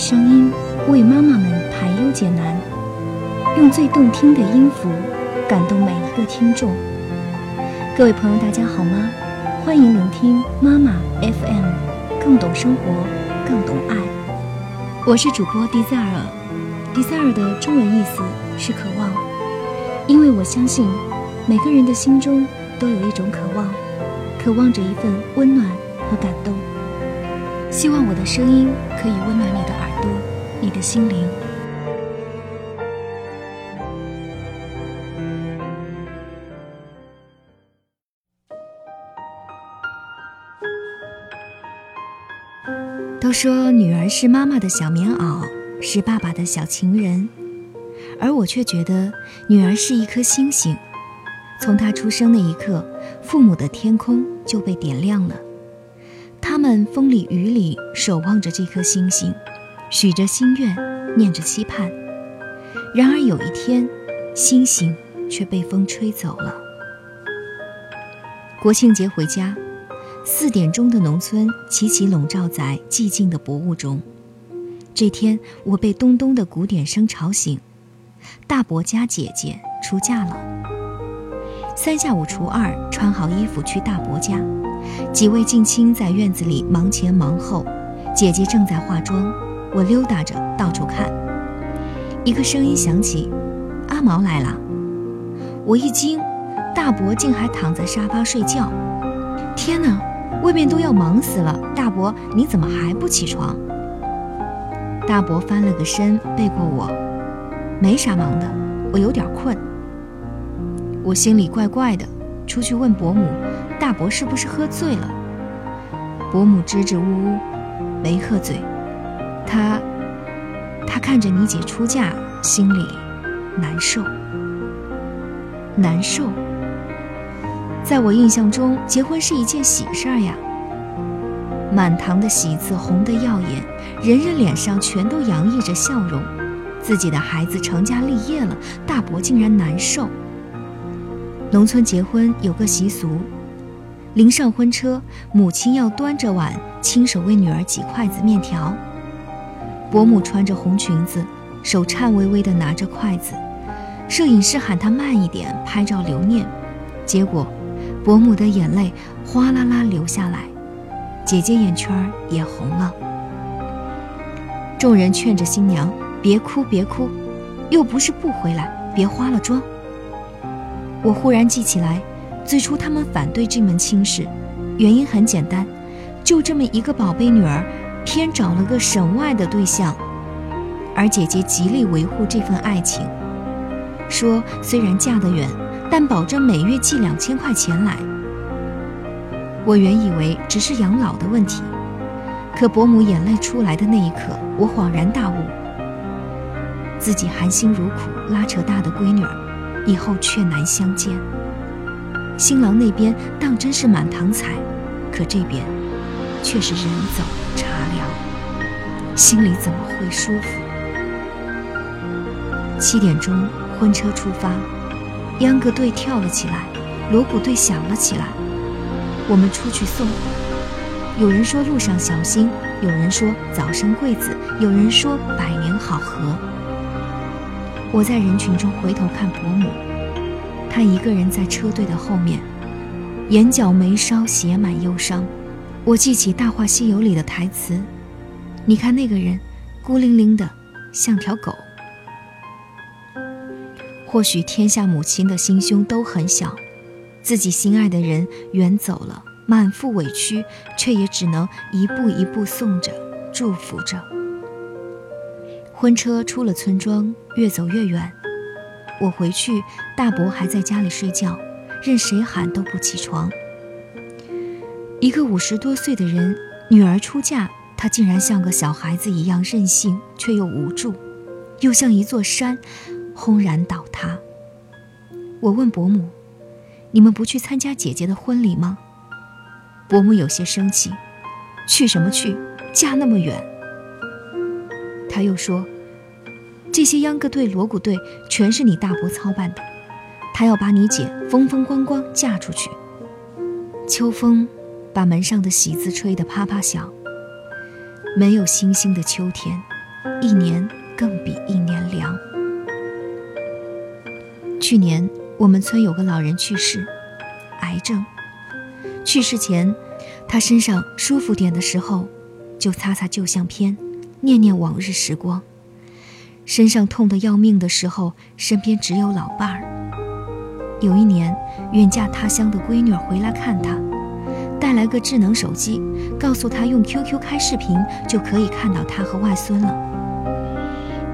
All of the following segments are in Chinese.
声音为妈妈们排忧解难，用最动听的音符感动每一个听众。各位朋友，大家好吗？欢迎聆听妈妈 FM，更懂生活，更懂爱。我是主播 Desire，Desire 的中文意思是渴望，因为我相信每个人的心中都有一种渴望，渴望着一份温暖和感动。希望我的声音可以温暖你的耳，你的心灵。都说女儿是妈妈的小棉袄，是爸爸的小情人，而我却觉得女儿是一颗星星。从她出生那一刻，父母的天空就被点亮了。他们风里雨里守望着这颗星星，许着心愿，念着期盼。然而有一天，星星却被风吹走了。国庆节回家，四点钟的农村齐齐笼罩在寂静的薄雾中。这天，我被咚咚的鼓点声吵醒。大伯家姐姐出嫁了。三下五除二，穿好衣服去大伯家。几位近亲在院子里忙前忙后，姐姐正在化妆，我溜达着到处看。一个声音响起：“阿毛来了。”我一惊，大伯竟还躺在沙发睡觉。天哪，外面都要忙死了！大伯，你怎么还不起床？大伯翻了个身，背过我：“没啥忙的，我有点困。”我心里怪怪的，出去问伯母。大伯是不是喝醉了？伯母支支吾吾，没喝醉。他，他看着你姐出嫁，心里难受。难受。在我印象中，结婚是一件喜事儿呀。满堂的喜字红得耀眼，人人脸上全都洋溢着笑容。自己的孩子成家立业了，大伯竟然难受。农村结婚有个习俗。临上婚车，母亲要端着碗，亲手为女儿挤筷子面条。伯母穿着红裙子，手颤巍巍地拿着筷子。摄影师喊她慢一点，拍照留念。结果，伯母的眼泪哗啦啦流下来，姐姐眼圈也红了。众人劝着新娘别哭别哭，又不是不回来，别花了妆。我忽然记起来。最初他们反对这门亲事，原因很简单，就这么一个宝贝女儿，偏找了个省外的对象，而姐姐极力维护这份爱情，说虽然嫁得远，但保证每月寄两千块钱来。我原以为只是养老的问题，可伯母眼泪出来的那一刻，我恍然大悟，自己含辛茹苦拉扯大的闺女儿，以后却难相见。新郎那边当真是满堂彩，可这边却是人走茶，心里怎么会舒服？七点钟，婚车出发，秧歌队跳了起来，锣鼓队响了起来。我们出去送，有人说路上小心，有人说早生贵子，有人说百年好合。我在人群中回头看伯母。她一个人在车队的后面，眼角眉梢写满忧伤。我记起《大话西游》里的台词：“你看那个人，孤零零的，像条狗。”或许天下母亲的心胸都很小，自己心爱的人远走了，满腹委屈，却也只能一步一步送着，祝福着。婚车出了村庄，越走越远。我回去，大伯还在家里睡觉，任谁喊都不起床。一个五十多岁的人，女儿出嫁，他竟然像个小孩子一样任性，却又无助，又像一座山，轰然倒塌。我问伯母：“你们不去参加姐姐的婚礼吗？”伯母有些生气：“去什么去？嫁那么远。”他又说。这些秧歌队、锣鼓队全是你大伯操办的，他要把你姐风风光光嫁出去。秋风把门上的喜字吹得啪啪响。没有星星的秋天，一年更比一年凉。去年我们村有个老人去世，癌症。去世前，他身上舒服点的时候，就擦擦旧相片，念念往日时光；身上痛得要命的时候，身边只有老伴儿。有一年，远嫁他乡的闺女回来看他，带来个智能手机，告诉他用 QQ 开视频就可以看到他和外孙了。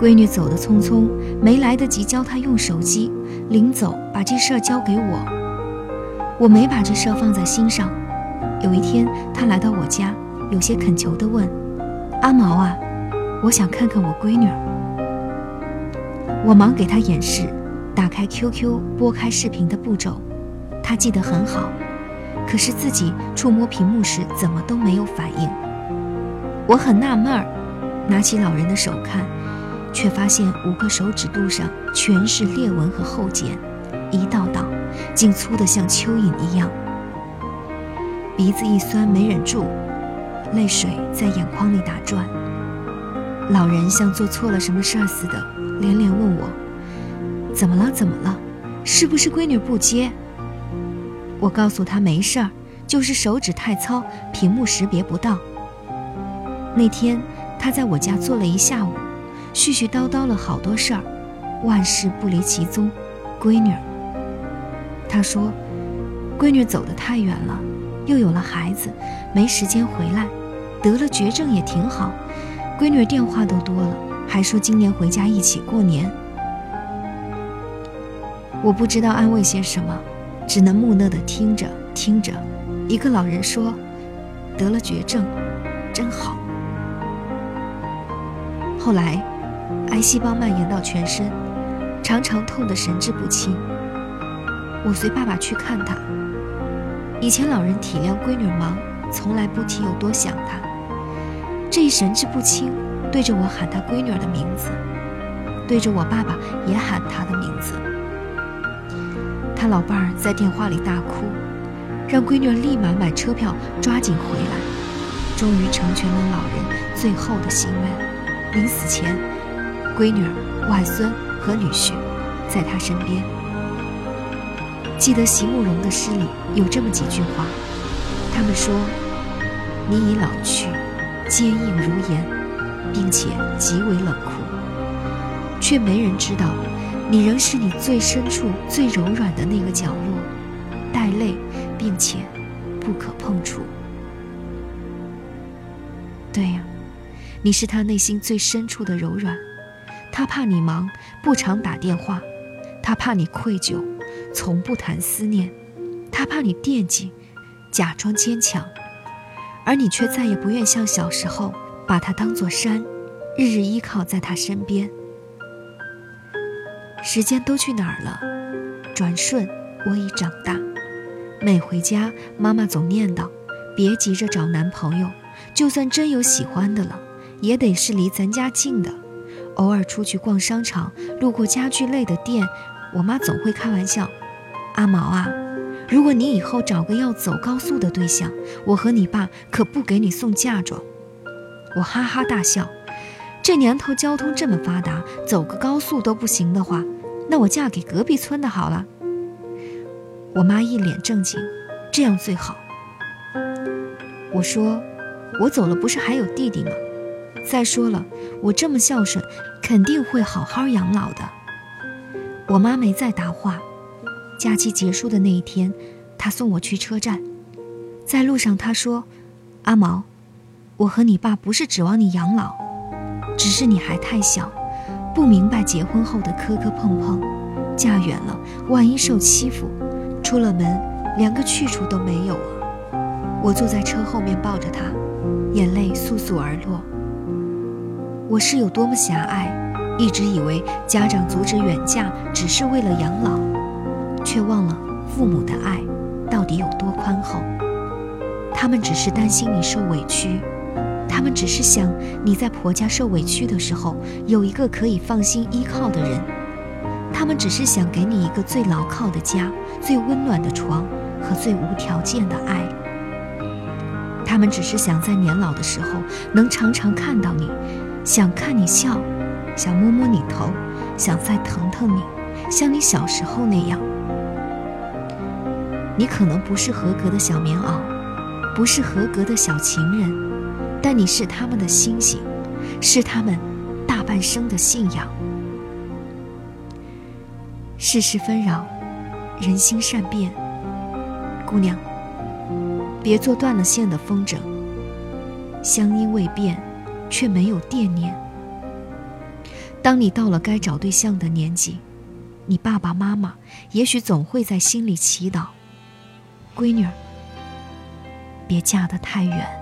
闺女走得匆匆，没来得及教他用手机，临走把这事儿交给我。我没把这事儿放在心上。有一天，他来到我家，有些恳求地问：“阿毛啊，我想看看我闺女。”我忙给他演示，打开 QQ，拨开视频的步骤，他记得很好。可是自己触摸屏幕时，怎么都没有反应。我很纳闷儿，拿起老人的手看，却发现五个手指肚上全是裂纹和厚茧，一道道。竟粗得像蚯蚓一样，鼻子一酸，没忍住，泪水在眼眶里打转。老人像做错了什么事儿似的，连连问我：“怎么了？怎么了？是不是闺女不接？”我告诉他没事儿，就是手指太糙，屏幕识别不到。那天他在我家坐了一下午，絮絮叨叨了好多事儿，万事不离其宗，闺女。他说：“闺女走得太远了，又有了孩子，没时间回来。得了绝症也挺好，闺女电话都多了，还说今年回家一起过年。”我不知道安慰些什么，只能木讷地听着听着。一个老人说：“得了绝症，真好。”后来，癌细胞蔓延到全身，常常痛得神志不清。我随爸爸去看他。以前老人体谅闺女忙，从来不提有多想她。这一神志不清，对着我喊他闺女的名字，对着我爸爸也喊他的名字。他老伴儿在电话里大哭，让闺女立马买车票，抓紧回来。终于成全了老人最后的心愿。临死前，闺女、外孙和女婿在他身边。记得席慕容的诗里有这么几句话，他们说：“你已老去，坚硬如岩，并且极为冷酷，却没人知道，你仍是你最深处、最柔软的那个角落，带泪，并且不可碰触。”对呀，你是他内心最深处的柔软，他怕你忙，不常打电话，他怕你愧疚。从不谈思念，他怕你惦记，假装坚强，而你却再也不愿像小时候把他当作山，日日依靠在他身边。时间都去哪儿了？转瞬我已长大，每回家，妈妈总念叨：别急着找男朋友，就算真有喜欢的了，也得是离咱家近的。偶尔出去逛商场，路过家具类的店，我妈总会开玩笑。阿毛啊，如果你以后找个要走高速的对象，我和你爸可不给你送嫁妆。我哈哈大笑，这年头交通这么发达，走个高速都不行的话，那我嫁给隔壁村的好了。我妈一脸正经，这样最好。我说，我走了不是还有弟弟吗？再说了，我这么孝顺，肯定会好好养老的。我妈没再答话。假期结束的那一天，她送我去车站，在路上她说：“阿毛，我和你爸不是指望你养老，只是你还太小，不明白结婚后的磕磕碰碰，嫁远了万一受欺负，出了门连个去处都没有啊。”我坐在车后面抱着他，眼泪簌簌而落。我是有多么狭隘，一直以为家长阻止远嫁只是为了养老。却忘了父母的爱到底有多宽厚。他们只是担心你受委屈，他们只是想你在婆家受委屈的时候有一个可以放心依靠的人，他们只是想给你一个最牢靠的家、最温暖的床和最无条件的爱。他们只是想在年老的时候能常常看到你，想看你笑，想摸摸你头，想再疼疼你，像你小时候那样。你可能不是合格的小棉袄，不是合格的小情人，但你是他们的星星，是他们大半生的信仰。世事纷扰，人心善变，姑娘，别做断了线的风筝。乡音未变，却没有惦念。当你到了该找对象的年纪，你爸爸妈妈也许总会在心里祈祷。闺女儿，别嫁得太远。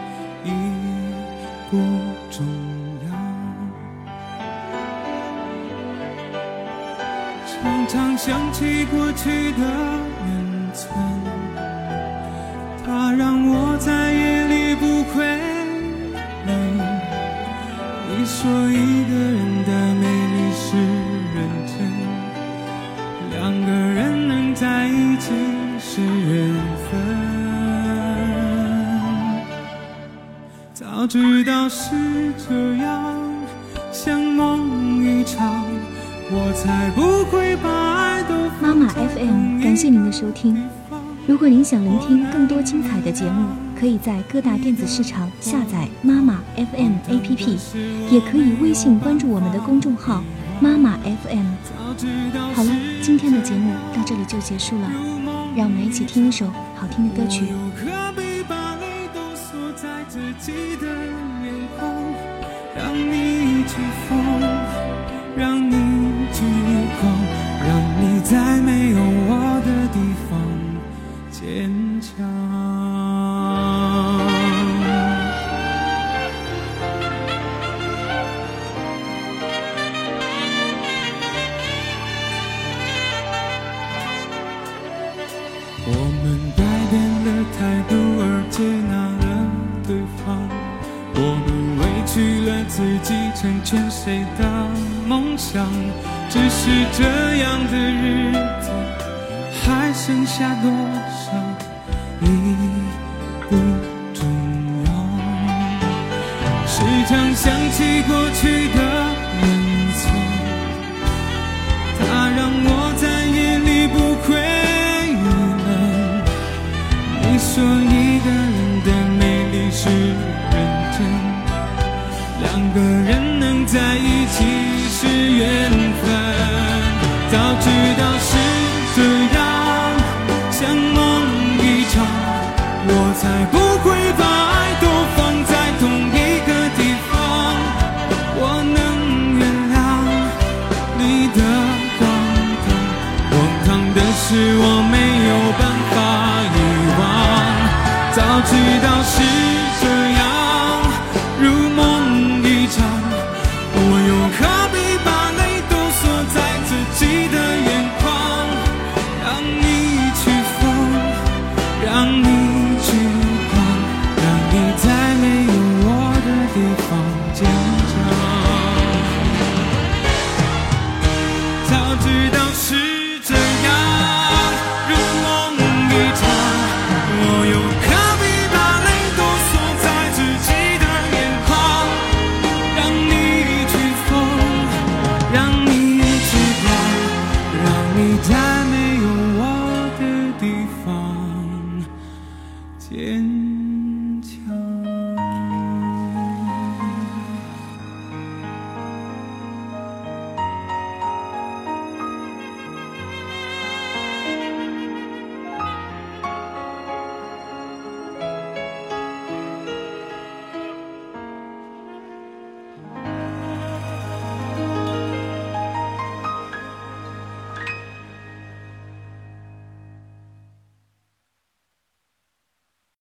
已不重要。常常想起过去的远存。它让我在夜里不会累。你说一个人的美丽是认真，两个人能在一起是缘分。早知道是这样，像梦一场，我才不会把爱都妈妈 FM，感谢您的收听。如果您想聆听更多精彩的节目，可以在各大电子市场下载妈妈 FM APP，也可以微信关注我们的公众号妈妈 FM。好了，今天的节目到这里就结束了，让我们一起听一首好听的歌曲。让在没有我的地方。坚强。我们改变了态度而接纳了对方，我们委屈了自己成全谁的梦想？只是这样的日子还剩下多少？已不重要。时常想起过去的